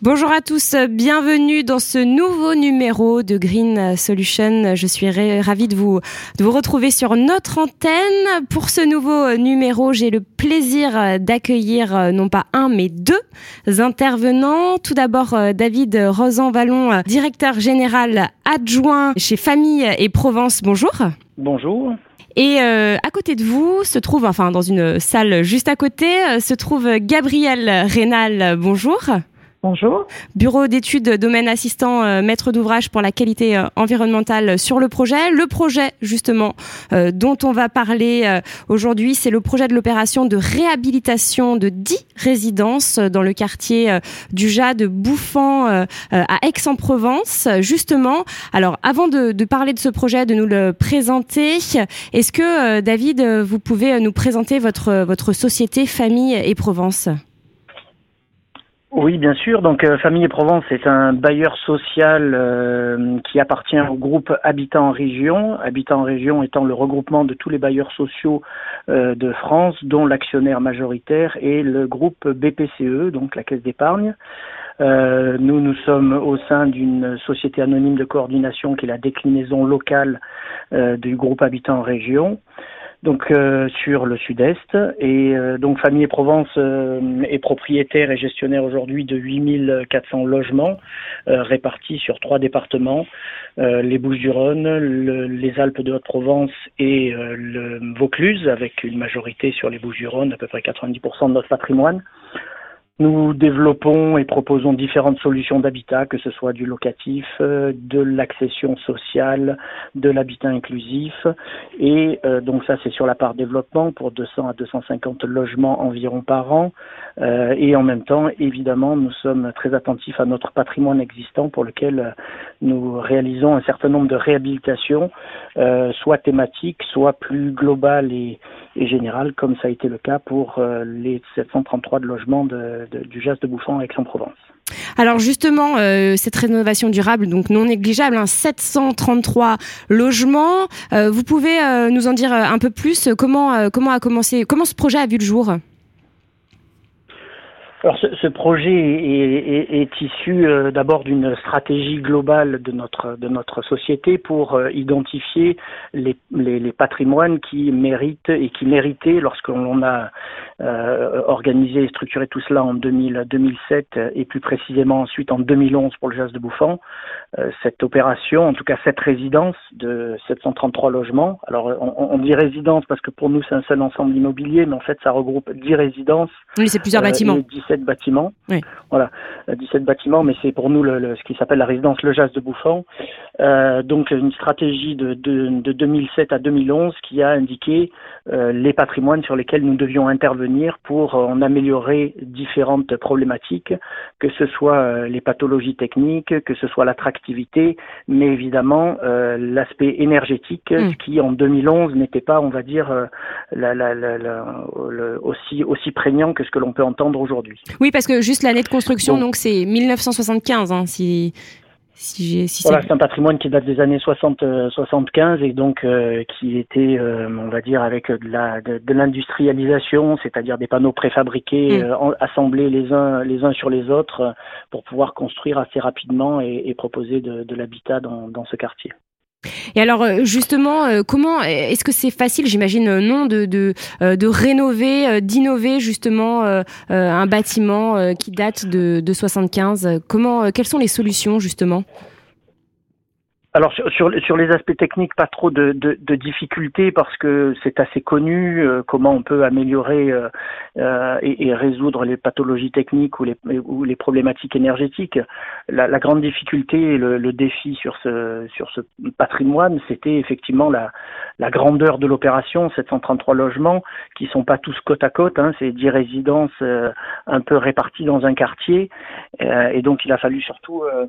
Bonjour à tous, bienvenue dans ce nouveau numéro de Green Solution. Je suis ravie de vous, de vous retrouver sur notre antenne. Pour ce nouveau numéro, j'ai le plaisir d'accueillir euh, non pas un mais deux intervenants. Tout d'abord, euh, David Rosan-Vallon, directeur général adjoint chez Famille et Provence. Bonjour. Bonjour. Et euh, à côté de vous se trouve, enfin dans une salle juste à côté, se trouve Gabriel Rénal. Bonjour. Bonjour. Bureau d'études, domaine assistant, euh, maître d'ouvrage pour la qualité euh, environnementale sur le projet. Le projet, justement, euh, dont on va parler aujourd'hui, c'est le projet de l'opération de réhabilitation de 10 résidences dans le quartier du Jade de Bouffant à Aix-en-Provence, justement. Alors, avant de, de, parler de ce projet, de nous le présenter, est-ce que, David, vous pouvez nous présenter votre, votre société Famille et Provence? Oui, bien sûr. Donc, euh, Famille et Provence est un bailleur social euh, qui appartient au groupe Habitat en Région. Habitat en Région étant le regroupement de tous les bailleurs sociaux euh, de France, dont l'actionnaire majoritaire est le groupe BPCE, donc la Caisse d'épargne. nous, nous sommes au sein d'une société anonyme de coordination qui est la déclinaison locale du groupe Habitat en Région donc euh, sur le sud-est. Et euh, donc Famille Provence euh, est propriétaire et gestionnaire aujourd'hui de 8400 logements répartis sur trois départements, les Bouches-du-Rhône, les Alpes de Haute-Provence et le Vaucluse, avec une majorité sur les Bouches-du-Rhône, à peu près 90% de notre patrimoine. Nous développons et proposons différentes solutions d'habitat, que ce soit du locatif, euh, de l'accession sociale, de l'habitat inclusif. Et euh, donc ça, c'est sur la part développement pour 200 à 250 logements environ par an. Euh, et en même temps, évidemment, nous sommes très attentifs à notre patrimoine existant pour lequel nous réalisons un certain nombre de réhabilitations, soit thématiques, soit plus globales et, et générales, comme ça a été le cas pour les 733 de logements de du Jas de Bouffon Aix-en-Provence. Alors justement, euh, cette rénovation durable, donc non négligeable, 733 hein, logements. Euh, vous pouvez euh, nous en dire un peu plus? Comment comment a commencé Comment ce projet a vu le jour? Alors ce, projet est, issu euh, d'abord d'une stratégie globale de notre société pour euh, identifier les, patrimoines qui méritent et qui méritaient lorsqu'on a euh, organisé et structuré tout cela en 2000, 2007 et plus précisément ensuite en 2011 pour le Jas de Bouffant. Euh, cette opération, en tout cas cette résidence de 733 logements. Alors on, on dit résidence parce que pour nous c'est un seul ensemble immobilier, mais en fait ça regroupe 10 résidences. Oui, c'est plusieurs bâtiments. 17 bâtiments. Oui. Voilà, 17 bâtiments, mais c'est pour nous le, ce qui s'appelle la résidence Le Jas de Bouffant. Euh, donc une stratégie de, de, de, 2007 à 2011 qui a indiqué euh, les patrimoines sur lesquels nous devions intervenir pour en améliorer différentes problématiques, que ce soit euh, les pathologies techniques, que ce soit mais évidemment euh, l'aspect énergétique, mm. qui en 2011 n'était pas, on va dire, euh, la, la, la, aussi aussi prégnant que ce que l'on peut entendre aujourd'hui. Oui, parce que juste l'année de construction, donc c'est 1975, hein, si, si si voilà, c'est un patrimoine qui date des années 60, 75 euh, et donc euh, qui était, euh, on va dire, avec de la de, l'industrialisation, c'est-à-dire des panneaux préfabriqués, mm. assemblés les uns les uns sur les autres pour pouvoir construire assez rapidement et, et proposer de, de l'habitat dans, dans ce quartier. Et alors euh, justement, euh, comment est-ce que c'est facile, j'imagine euh, non, de de, de rénover, d'innover justement un bâtiment qui date de, de 75 Comment, quelles sont les solutions justement? Alors sur, sur, les aspects techniques, pas trop de, de, difficultés parce que c'est assez connu euh, comment on peut améliorer euh, euh, et, résoudre les pathologies techniques ou les, ou les problématiques énergétiques. La, la grande difficulté et le, le, défi sur ce, sur ce patrimoine, c'était effectivement la, la grandeur de l'opération, 733 logements qui sont pas tous côte à côte, hein, c'est 10 résidences un peu réparties dans un quartier et donc il a fallu surtout euh,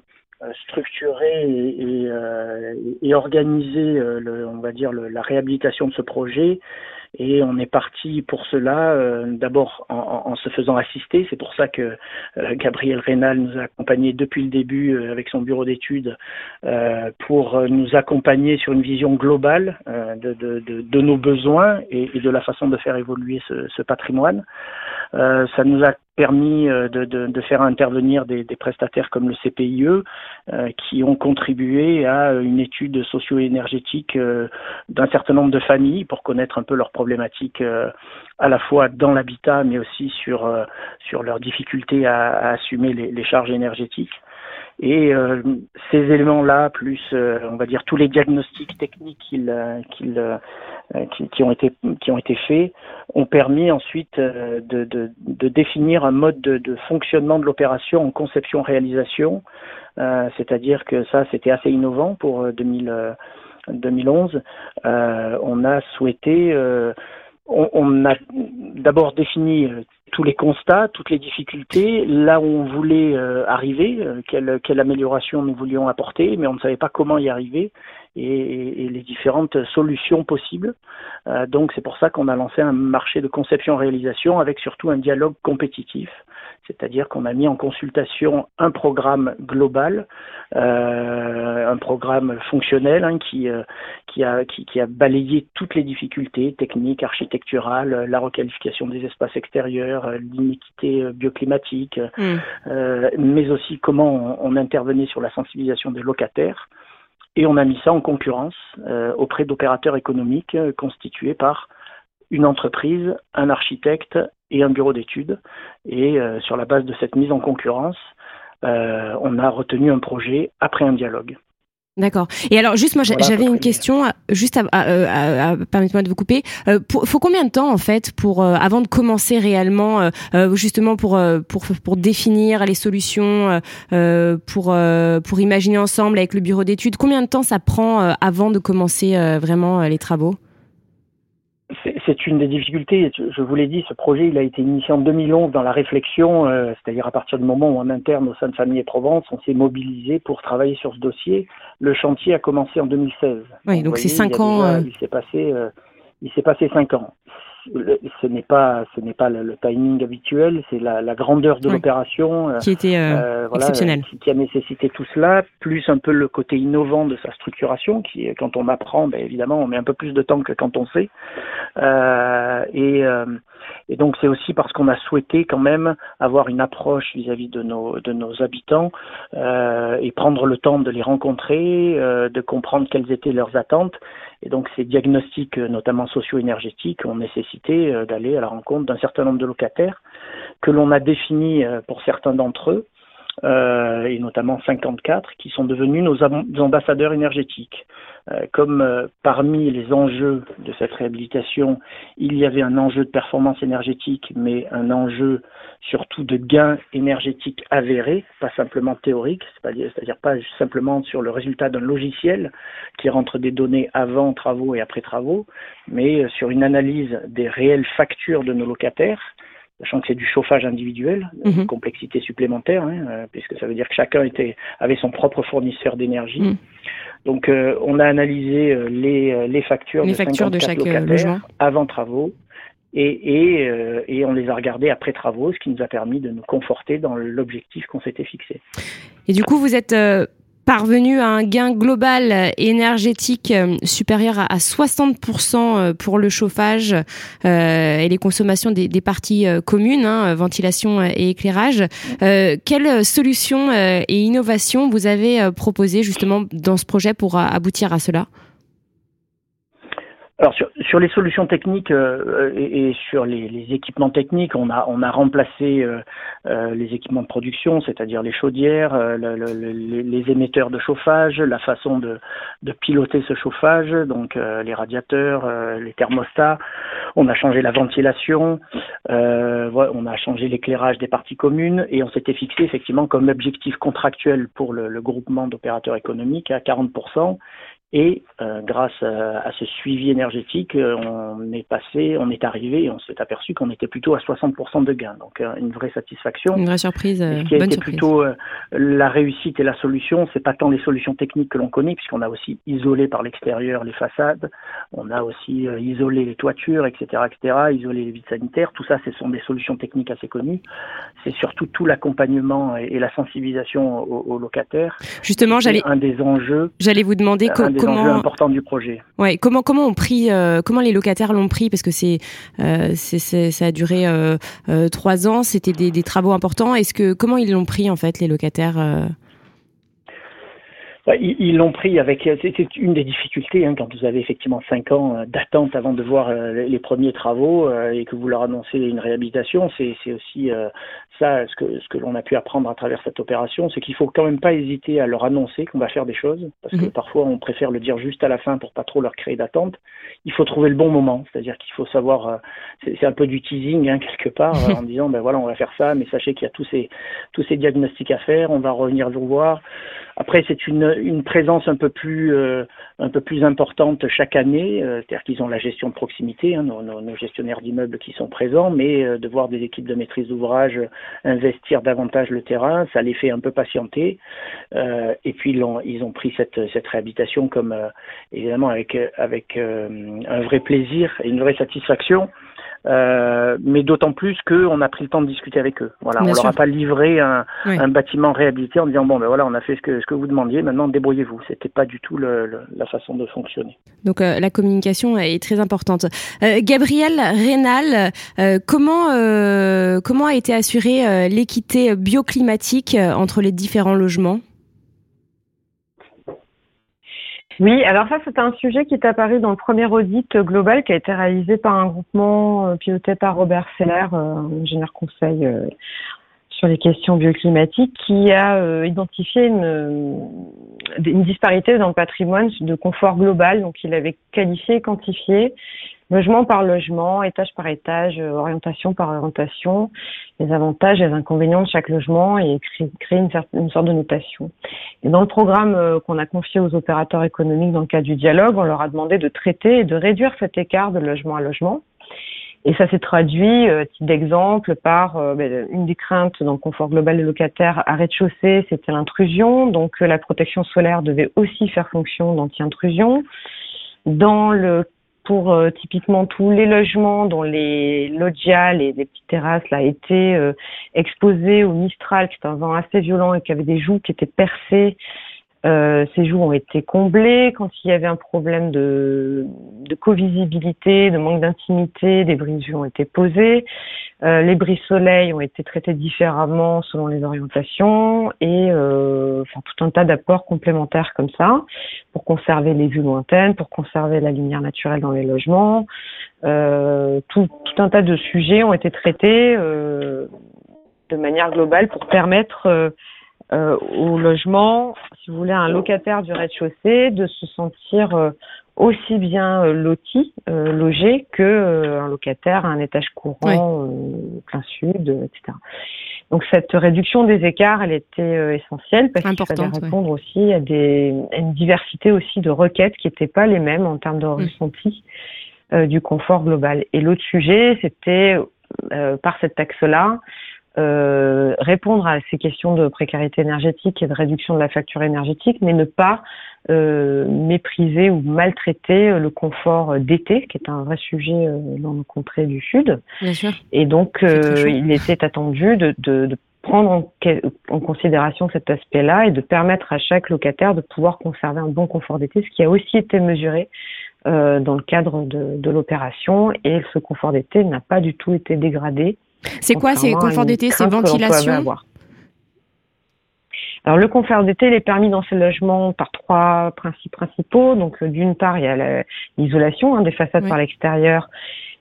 structurer et, et, euh, et organiser, euh, le, on va dire, le, la réhabilitation de ce projet Et on est parti pour cela, euh, d'abord en, se faisant assister. C'est pour ça que euh, Gabriel Rénal nous a accompagnés depuis le début euh, avec son bureau d'études pour nous accompagner sur une vision globale de, de, de, nos besoins et, de la façon de faire évoluer ce, ce patrimoine. Ça nous a permis de, de, faire intervenir des, des, prestataires comme le CPIE qui ont contribué à une étude socio-énergétique d'un certain nombre de familles pour connaître un peu leurs problématiques euh, à la fois dans l'habitat mais aussi sur, euh, sur leurs difficultés à, assumer les, charges énergétiques. Et euh, ces éléments-là, plus on va dire tous les diagnostics techniques qu'ils qui, qui, ont été qui ont été faits, ont permis ensuite de, définir un mode de, fonctionnement de l'opération en conception-réalisation. C'est-à-dire que ça, c'était assez innovant pour 2000. 2011, euh, on a souhaité, euh, on, a d'abord défini euh, tous les constats, toutes les difficultés, là où on voulait arriver, quelle, quelle, amélioration nous voulions apporter, mais on ne savait pas comment y arriver et, et les différentes solutions possibles. donc c'est pour ça qu'on a lancé un marché de conception-réalisation avec surtout un dialogue compétitif c'est-à-dire qu'on a mis en consultation un programme global, euh, un programme fonctionnel hein, qui, euh, qui, a, qui, a balayé toutes les difficultés techniques, architecturales, la requalification des espaces extérieurs, l'iniquité bioclimatique, mm. euh, mais aussi comment on, intervenait sur la sensibilisation des locataires. Et on a mis ça en concurrence auprès d'opérateurs économiques constitués par une entreprise, un architecte et un bureau d'études. Et euh, sur la base de cette mise en concurrence, euh, on a retenu un projet après un dialogue. D'accord. Et alors, juste moi, j'avais une question, juste à, à, permettez-moi de vous couper. Euh, faut combien de temps en fait pour euh, avant de commencer réellement, euh, justement pour pour pour définir les solutions, pour pour imaginer ensemble avec le bureau d'études? Combien de temps ça prend avant de commencer vraiment les travaux? C'est une des difficultés. Je vous l'ai dit, ce projet, il a été initié en 2011 dans la réflexion, euh, c'est-à-dire à partir du moment où en interne au sein de Famille et Provence, on s'est mobilisé pour travailler sur ce dossier. Le chantier a commencé en 2016. Oui, donc c'est cinq ans. Euh, il s'est passé, euh, il s'est passé cinq ans ce n'est pas ce n'est pas le, timing habituel, c'est la, la, grandeur de l'opération qui était euh, euh exceptionnelle, qui, qui, a nécessité tout cela, plus un peu le côté innovant de sa structuration, qui quand on apprend, ben, évidemment, on met un peu plus de temps que quand on sait, euh, et, euh, et donc c'est aussi parce qu'on a souhaité quand même avoir une approche vis-à-vis de nos de nos habitants euh, et prendre le temps de les rencontrer, de comprendre quelles étaient leurs attentes et donc ces diagnostics, euh, notamment socio-énergétiques, ont nécessité euh, d'aller à la rencontre d'un certain nombre de locataires que l'on a définis euh, pour certains d'entre eux, et notamment 54, qui sont devenus nos ambassadeurs énergétiques. Euh, comme euh, parmi les enjeux de cette réhabilitation, il y avait un enjeu de performance énergétique, mais un enjeu surtout de gain énergétique avéré, pas simplement théorique, c'est-à-dire pas simplement sur le résultat d'un logiciel qui rentre des données avant travaux et après travaux, mais euh, sur une analyse des réelles factures de nos locataires sachant que c'est du chauffage individuel, une mhm. complexité supplémentaire, hein, puisque ça veut dire que chacun était, avait son propre fournisseur d'énergie. Mhm. Donc, euh, on a analysé euh, les, euh, les factures les de, factures de chaque logement avant travaux et, et, et, on les a regardées après travaux, ce qui nous a permis de nous conforter dans l'objectif qu'on s'était fixé. Et du coup, vous êtes parvenu à un gain global énergétique euh, supérieur à 60% euh, pour le chauffage euh, et les consommations des, parties communes, hein, ventilation et éclairage. quelles solutions et innovations vous avez proposées justement dans ce projet pour aboutir à cela? Alors sur, les solutions techniques euh, et, sur les, équipements techniques, on a, on a remplacé euh, euh les équipements de production, c'est-à-dire les chaudières, le, le, les émetteurs de chauffage, la façon de, de piloter ce chauffage, donc les radiateurs, les thermostats. On a changé la ventilation, on a changé l'éclairage des parties communes et on s'était fixé effectivement comme objectif contractuel pour le, le groupement d'opérateurs économiques à 40 Et euh, grâce à, ce suivi énergétique, euh, on est passé, on est arrivé, on s'est aperçu qu'on était plutôt à 60% de gains. Donc euh, une vraie satisfaction. Une vraie surprise. ce qui a été plutôt la réussite et la solution, c'est pas tant les solutions techniques que l'on connaît, puisqu'on a aussi isolé par l'extérieur les façades, on a aussi isolé les toitures, etc., etc., isolé les vides sanitaires. Tout ça, ce sont des solutions techniques assez connues. C'est surtout tout l'accompagnement et, la sensibilisation aux, locataires. Justement, j'allais un des enjeux. J'allais vous demander comment important du projet. Ouais, comment comment on pris, euh, comment les locataires l'ont pris parce que c'est euh, ça a duré euh, trois ans, c'était des, des, travaux importants. Est-ce que comment ils l'ont pris en fait les locataires bah, ils l'ont pris avec. C'est une des difficultés hein, quand vous avez effectivement cinq ans euh, d'attente avant de voir euh, les premiers travaux euh, et que vous leur annoncez une réhabilitation. C'est aussi ça ce que ce que l'on a pu apprendre à travers cette opération, c'est qu'il faut quand même pas hésiter à leur annoncer qu'on va faire des choses, parce que mhm. parfois on préfère le dire juste à la fin pour pas trop leur créer d'attente. Il faut trouver le bon moment, c'est-à-dire qu'il faut savoir. C'est un peu du teasing hein, quelque part en disant ben voilà on va faire ça, mais sachez qu'il y a tous ces tous ces diagnostics à faire, on va revenir vous voir. Après c'est une une présence un peu plus euh, un peu plus importante chaque année, euh, c'est-à-dire qu'ils ont la gestion de proximité, hein, nos, nos, gestionnaires d'immeubles qui sont présents, mais euh, de voir des équipes de maîtrise d'ouvrage investir davantage le terrain, ça les fait un peu patienter. et puis ils ont, ils ont pris cette, cette réhabilitation comme évidemment avec avec un vrai plaisir et une vraie satisfaction. Euh, mais d'autant plus qu'on a pris le temps de discuter avec eux. Voilà, on leur a pas livré un, un, bâtiment réhabilité en disant bon ben voilà, on a fait ce que ce que vous demandiez, maintenant débrouillez-vous. C'était pas du tout le, la façon de fonctionner. Donc euh, la communication est très importante. Euh, Gabriel Rénal, euh, comment comment a été assurée l'équité bioclimatique entre les différents logements? Oui, alors ça, c'est un sujet qui est apparu dans le premier audit global qui a été réalisé par un groupement euh, piloté par Robert Seller, euh, ingénieur conseil euh, sur les questions bioclimatiques, qui a identifié une, une disparité dans le patrimoine de confort global. Donc, il avait qualifié quantifié logement par logement, étage par étage, euh, orientation par orientation, les avantages et les inconvénients de chaque logement et créer une, sorte de notation. Et dans le programme euh, qu'on a confié aux opérateurs économiques dans le cadre du dialogue, on leur a demandé de traiter et de réduire cet écart de logement à logement. Et ça s'est traduit, euh, titre d'exemple, par euh, ben, une des craintes dans le confort global des locataires à rez-de-chaussée, c'était l'intrusion. Donc la protection solaire devait aussi faire fonction d'anti-intrusion. Dans le pour euh, typiquement tous les logements dont les loggias, les, les petites terrasses, là, étaient euh, exposés au Mistral, qui est un vent assez violent et qui avait des joues qui étaient percées. Euh, ces joues ont été comblées. Quand il y avait un problème de, de co-visibilité, de manque d'intimité, des brises ont été posées. Euh, les brises soleil ont été traités différemment selon les orientations et euh, enfin, tout un tas d'apports complémentaires comme ça pour conserver les vues lointaines, pour conserver la lumière naturelle dans les logements. Euh, tout, tout, un tas de sujets ont été traités euh, de manière globale pour permettre euh, au logement, si vous voulez, un locataire du rez-de-chaussée de se sentir aussi bien euh, loti, euh, logé, que euh, un locataire à un étage courant, plein sud, etc. Donc cette réduction des écarts, elle était essentielle parce qu'il fallait répondre aussi à, des, une diversité aussi de requêtes qui n'étaient pas les mêmes en termes de mm. ressenti du confort global. Et l'autre sujet, c'était par cet axe-là, euh, répondre à ces questions de précarité énergétique et de réduction de la facture énergétique, mais ne pas euh, mépriser ou maltraiter le confort d'été, qui est un vrai sujet euh, dans nos contrées du Sud. Bien sûr. Et donc, il était attendu de, de, de prendre en, en, considération cet aspect-là et de permettre à chaque locataire de pouvoir conserver un bon confort d'été, ce qui a aussi été mesuré euh, dans le cadre de, de l'opération. Et ce confort d'été n'a pas du tout été dégradé c'est quoi C'est confort d'été C'est ventilation alors le confort d'été, il est permis dans ces logements par trois principes principaux. Donc euh, d'une part, il y a l'isolation hein, des façades par l'extérieur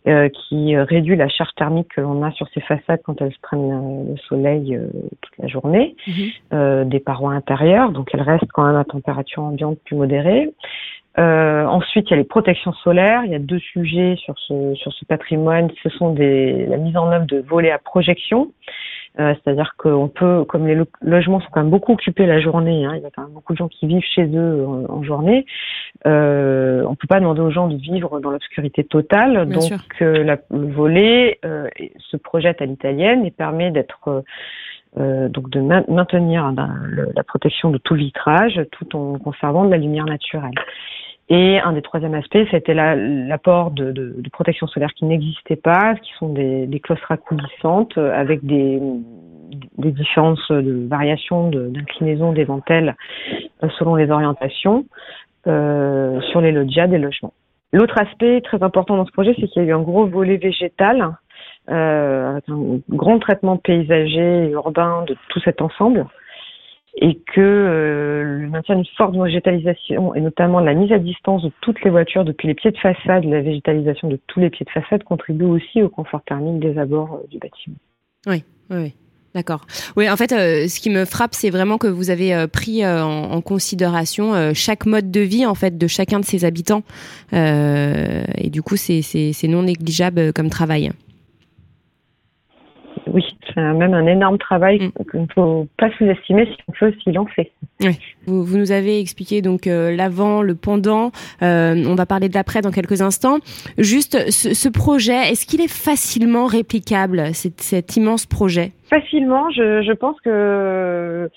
qui réduit la charge thermique que l'on a sur ces façades quand elles prennent euh, le soleil toute la journée, mhm. des parois intérieures, donc elles restent quand même à température ambiante plus modérée. Euh, ensuite, il y a les protections solaires. Il y a deux sujets sur ce, sur ce patrimoine. Ce sont des, la mise en œuvre de volets à projection. Euh, C'est-à-dire qu'on peut, comme les logements sont quand même beaucoup occupés la journée, hein, il y a quand même beaucoup de gens qui vivent chez eux en, journée, Euh, on peut pas demander aux gens de vivre dans l'obscurité totale. donc euh, le volet euh, se projette à l'italienne et permet d'être euh, donc de maintenir la protection de tout vitrage tout en conservant de la lumière naturelle. Et un des troisièmes aspects, c'était l'apport de, de, de, protection solaire qui n'existait pas, qui sont des, des claustras coulissantes avec des, différences de variation d'inclinaison des dentelles selon les orientations. Euh, sur les loggias des logements. L'autre aspect très important dans ce projet, c'est qu'il y a eu un gros volet végétal, euh, un grand traitement paysager et urbain de tout cet ensemble, et que euh, le maintien d'une forte végétalisation, et notamment la mise à distance de toutes les voitures depuis les pieds de façade, la végétalisation de tous les pieds de façade, contribue aussi au confort thermique des abords du bâtiment. Oui, oui. D'accord. Oui, en fait, euh, ce qui me frappe, c'est vraiment que vous avez euh, pris euh, en, considération chaque mode de vie en fait de chacun de ses habitants, et du coup, c'est non négligeable comme travail. C'est même un énorme travail mm. qu'il ne faut pas sous-estimer si on veut s'y lancer. Oui. Vous, vous, nous avez expliqué donc euh, l'avant, le pendant. Euh, on va parler de l'après dans quelques instants. Juste, ce, ce projet, est-ce qu'il est facilement réplicable, cet, cet immense projet? Facilement, je, je pense que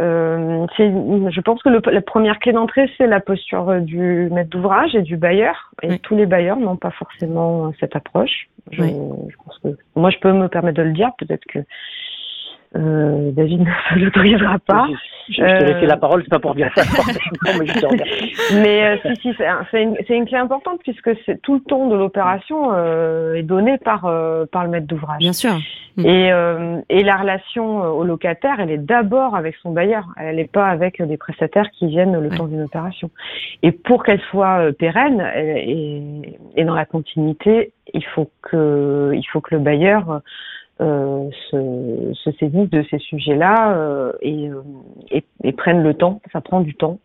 euh, je pense que le, la première clé d'entrée, c'est la posture du maître d'ouvrage et du bailleur. Et tous les bailleurs n'ont pas forcément cette approche. Je, je pense que moi, je peux me permettre de le dire. Peut-être que euh, David ne l'autorisera pas. Je, je t'ai laissé la parole, c'est pas pour dire ça. mais mais euh, si, si, c'est une, une, clé importante puisque c'est tout le ton de l'opération euh, est donné par euh, par le maître d'ouvrage. Bien sûr. Mm. Et euh, et la relation au locataire, elle est d'abord avec son bailleur. Elle n'est pas avec des prestataires qui viennent le temps d'une opération. Et pour qu'elle soit pérenne et, et, dans la continuité, il faut que il faut que le bailleur euh, se, se, saisissent de ces sujets-là euh, et, euh, et, et, prennent le temps. Ça prend du temps,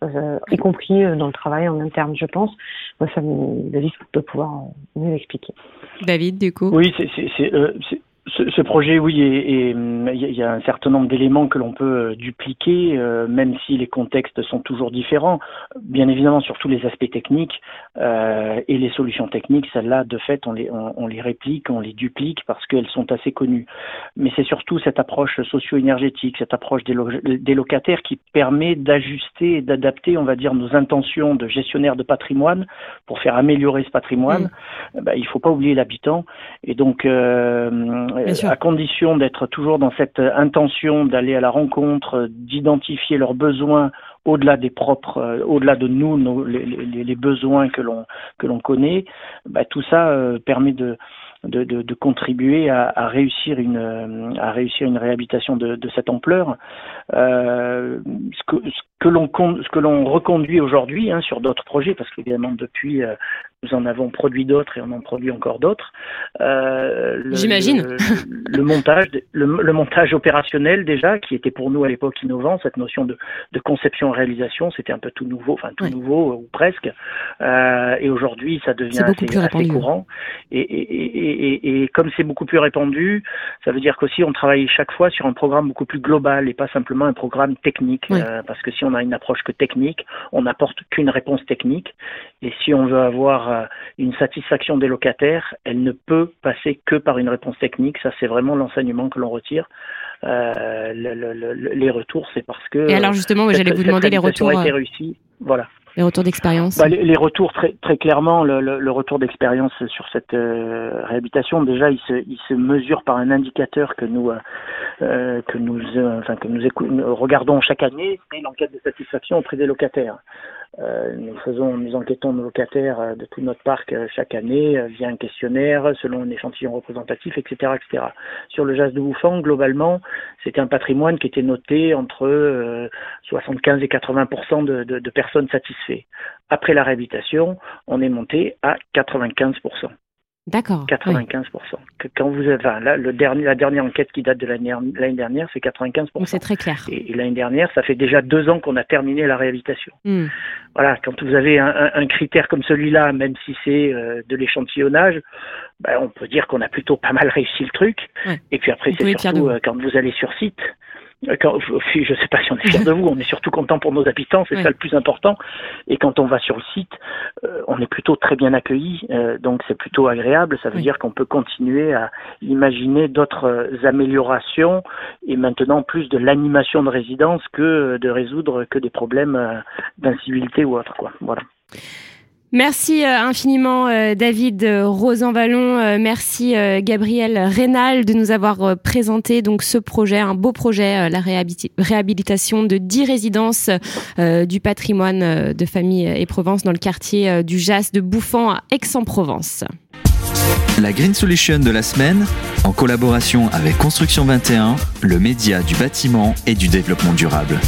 y compris dans le travail en interne, je pense. Moi, ça, David peut pouvoir mieux l'expliquer. David, du coup? Oui, c'est ce, ce, projet, oui, et il y a un certain nombre d'éléments que l'on peut euh, dupliquer, euh, même si les contextes sont toujours différents. Bien évidemment, sur tous les aspects techniques euh, et les solutions techniques, celles-là, de fait, on les, on, les réplique, on les duplique parce qu'elles sont assez connues. Mais c'est surtout cette approche socio-énergétique, cette approche des, des locataires qui permet d'ajuster et d'adapter, on va dire, nos intentions de gestionnaire de patrimoine pour faire améliorer ce patrimoine. Mmh. Ben, il faut pas oublier l'habitant. Et donc, euh, à condition d'être toujours dans cette intention d'aller à la rencontre, d'identifier leurs besoins au-delà des propres, euh, au-delà de nous, nos, les, les, les, besoins que l'on que l'on connaît, bah, tout ça euh, permet de de, de, de contribuer à, à, réussir une à réussir une réhabilitation de, de cette ampleur. Euh, ce que ce que l'on ce que l'on reconduit aujourd'hui hein, sur d'autres projets, parce qu'évidemment depuis euh, nous en avons produit d'autres et on en produit encore d'autres. Euh, J'imagine. Le, le, montage, le, le, montage opérationnel déjà, qui était pour nous à l'époque innovant, cette notion de, de conception-réalisation, c'était un peu tout nouveau, enfin tout nouveau ou presque. Euh, et aujourd'hui, ça devient assez, assez, courant. Et, et, et, et comme c'est beaucoup plus répandu, ça veut dire qu'aussi on travaille chaque fois sur un programme beaucoup plus global et pas simplement un programme technique. Euh, parce que si on a une approche que technique, on n'apporte qu'une réponse technique. Et si on veut avoir euh, une satisfaction des locataires, elle ne peut passer que par une réponse technique. Ça, c'est vraiment l'enseignement que l'on retire. Euh, le, le, les retours, c'est parce que. Et alors justement, j'allais vous demander les retours. A été réussi. Voilà. Les retours d'expérience bah, les, retours, très, très clairement, le, retour d'expérience sur cette euh, réhabilitation, déjà, il se, mesure par un indicateur que nous, euh, euh que nous, enfin, que nous, nous regardons chaque année, c'est l'enquête de satisfaction auprès des locataires. Euh, nous faisons, nous enquêtons nos locataires euh, de tout notre parc euh, chaque année via un questionnaire selon un échantillon représentatif, etc., etc. Sur le jazz de Bouffant, globalement, c'était un patrimoine qui était noté entre 75 et 80 de, de, de personnes satisfaites. Après la réhabilitation, on est monté à 95 D'accord. 95%. Que quand vous avez, enfin, là, le dernier, la dernière enquête qui date de l'année dernière, c'est 95%. c'est très clair. Et, l'année dernière, ça fait déjà deux ans qu'on a terminé la réhabilitation. Hmm. Voilà, quand vous avez un, un, critère comme celui-là, même si c'est euh, de l'échantillonnage, ben, on peut dire qu'on a plutôt pas mal réussi le truc. Et puis après, c'est surtout euh, quand vous allez sur site, quand, je ne sais pas si on est fier de vous, on est surtout content pour nos habitants, c'est ça le plus important. Et quand on va sur le site, euh, on est plutôt très bien accueilli, euh, donc c'est plutôt agréable. Ça veut dire qu'on peut continuer à imaginer d'autres euh, améliorations et maintenant plus de l'animation de résidence que de résoudre que des problèmes d'incivilité ou autre. Quoi. Voilà. Merci euh, infiniment euh, David euh, Rosanvallon, merci Gabriel Rénal de nous avoir présenté donc ce projet, un beau projet, la réhabilitation de 10 résidences du patrimoine de famille et Provence dans le quartier du Jas de Bouffant à Aix-en-Provence. La Green Solution de la semaine, en collaboration avec Construction 21, le média du bâtiment et du développement durable.